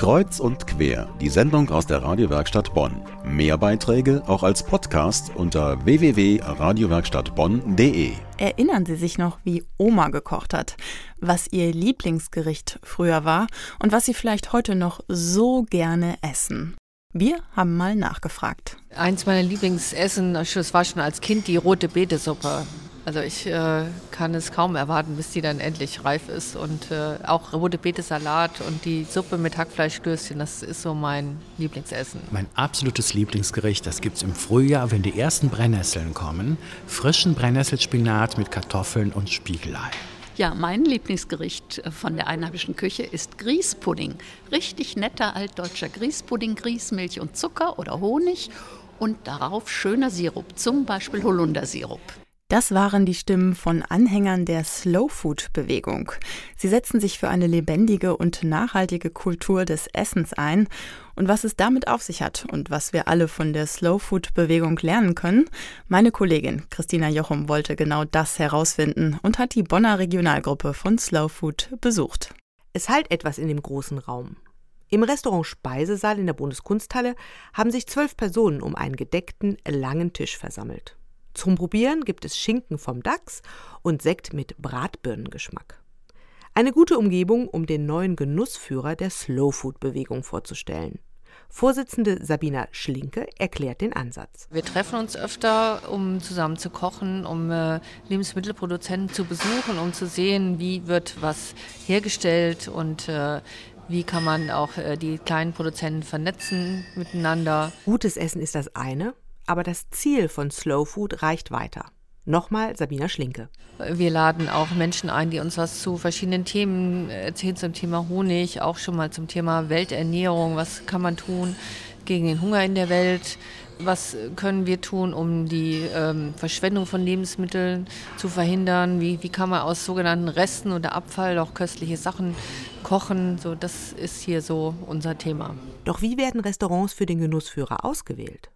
Kreuz und quer, die Sendung aus der Radiowerkstatt Bonn. Mehr Beiträge auch als Podcast unter www.radiowerkstattbonn.de. Erinnern Sie sich noch, wie Oma gekocht hat, was Ihr Lieblingsgericht früher war und was Sie vielleicht heute noch so gerne essen? Wir haben mal nachgefragt. Eins meiner Lieblingsessen, das war schon als Kind die rote Betesuppe. Also ich äh, kann es kaum erwarten, bis die dann endlich reif ist. Und äh, auch rote Beete-Salat und die Suppe mit Hackfleischklößchen, das ist so mein Lieblingsessen. Mein absolutes Lieblingsgericht, das gibt es im Frühjahr, wenn die ersten Brennnesseln kommen. Frischen Brennnesselspinat mit Kartoffeln und Spiegelei. Ja, mein Lieblingsgericht von der einheimischen Küche ist Grießpudding. Richtig netter altdeutscher Grießpudding, Grießmilch und Zucker oder Honig und darauf schöner Sirup, zum Beispiel Holundersirup. Das waren die Stimmen von Anhängern der Slow Food Bewegung. Sie setzen sich für eine lebendige und nachhaltige Kultur des Essens ein. Und was es damit auf sich hat und was wir alle von der Slow Food Bewegung lernen können, meine Kollegin Christina Jochum wollte genau das herausfinden und hat die Bonner Regionalgruppe von Slow Food besucht. Es halt etwas in dem großen Raum. Im Restaurant Speisesaal in der Bundeskunsthalle haben sich zwölf Personen um einen gedeckten, langen Tisch versammelt. Zum Probieren gibt es Schinken vom Dachs und Sekt mit Bratbirnengeschmack. Eine gute Umgebung, um den neuen Genussführer der Slowfood-Bewegung vorzustellen. Vorsitzende Sabina Schlinke erklärt den Ansatz. Wir treffen uns öfter, um zusammen zu kochen, um äh, Lebensmittelproduzenten zu besuchen, um zu sehen, wie wird was hergestellt und äh, wie kann man auch äh, die kleinen Produzenten vernetzen miteinander. Gutes Essen ist das eine, aber das Ziel von Slow Food reicht weiter. Nochmal Sabina Schlinke. Wir laden auch Menschen ein, die uns was zu verschiedenen Themen erzählen, zum Thema Honig, auch schon mal zum Thema Welternährung. Was kann man tun gegen den Hunger in der Welt? Was können wir tun, um die ähm, Verschwendung von Lebensmitteln zu verhindern? Wie, wie kann man aus sogenannten Resten oder Abfall auch köstliche Sachen kochen? So, das ist hier so unser Thema. Doch wie werden Restaurants für den Genussführer ausgewählt?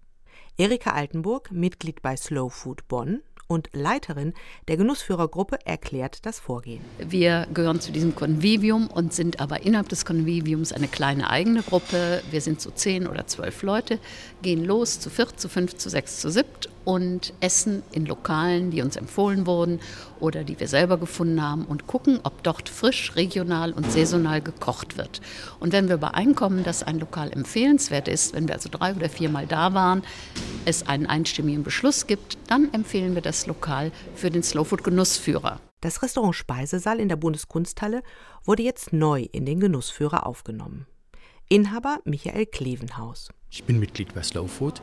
Erika Altenburg, Mitglied bei Slow Food Bonn und Leiterin der Genussführergruppe, erklärt das Vorgehen. Wir gehören zu diesem Convivium und sind aber innerhalb des Conviviums eine kleine eigene Gruppe. Wir sind so zehn oder zwölf Leute, gehen los zu viert, zu fünf, zu sechs, zu siebt und essen in Lokalen, die uns empfohlen wurden oder die wir selber gefunden haben und gucken, ob dort frisch, regional und saisonal gekocht wird. Und wenn wir übereinkommen, dass ein Lokal empfehlenswert ist, wenn wir also drei oder viermal da waren, es einen einstimmigen Beschluss gibt, dann empfehlen wir das Lokal für den Slowfood Genussführer. Das Restaurant Speisesaal in der Bundeskunsthalle wurde jetzt neu in den Genussführer aufgenommen. Inhaber Michael Klevenhaus. Ich bin Mitglied bei Slowfood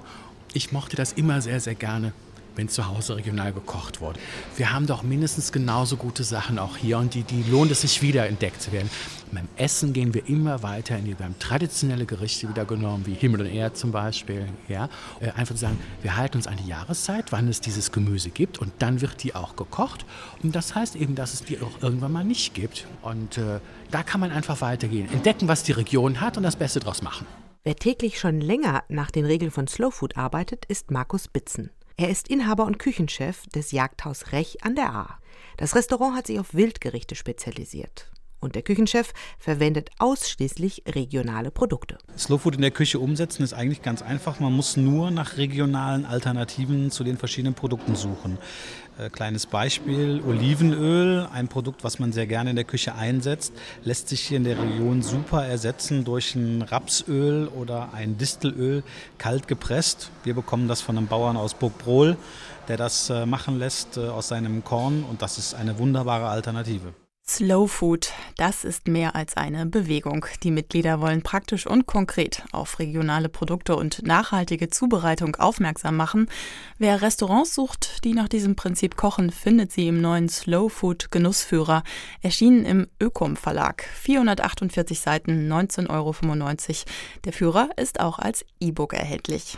ich mochte das immer sehr, sehr gerne, wenn zu Hause regional gekocht wurde. Wir haben doch mindestens genauso gute Sachen auch hier und die, die lohnt es sich wieder entdeckt zu werden. Beim Essen gehen wir immer weiter in die, wir haben traditionelle Gerichte wieder genommen, wie Himmel und Erde zum Beispiel. Ja? Äh, einfach zu sagen, wir halten uns an die Jahreszeit, wann es dieses Gemüse gibt und dann wird die auch gekocht. Und das heißt eben, dass es die auch irgendwann mal nicht gibt. Und äh, da kann man einfach weitergehen, entdecken, was die Region hat und das Beste draus machen. Wer täglich schon länger nach den Regeln von Slow Food arbeitet, ist Markus Bitzen. Er ist Inhaber und Küchenchef des Jagdhaus Rech an der A. Das Restaurant hat sich auf Wildgerichte spezialisiert. Und der Küchenchef verwendet ausschließlich regionale Produkte. Slowfood in der Küche umsetzen ist eigentlich ganz einfach. Man muss nur nach regionalen Alternativen zu den verschiedenen Produkten suchen. Äh, kleines Beispiel, Olivenöl, ein Produkt, was man sehr gerne in der Küche einsetzt, lässt sich hier in der Region super ersetzen durch ein Rapsöl oder ein Distelöl, kalt gepresst. Wir bekommen das von einem Bauern aus Burgbrohl, der das äh, machen lässt äh, aus seinem Korn und das ist eine wunderbare Alternative. Slow Food, das ist mehr als eine Bewegung. Die Mitglieder wollen praktisch und konkret auf regionale Produkte und nachhaltige Zubereitung aufmerksam machen. Wer Restaurants sucht, die nach diesem Prinzip kochen, findet sie im neuen Slow Food Genussführer, erschienen im Ökom Verlag. 448 Seiten, 19,95 Euro. Der Führer ist auch als E-Book erhältlich.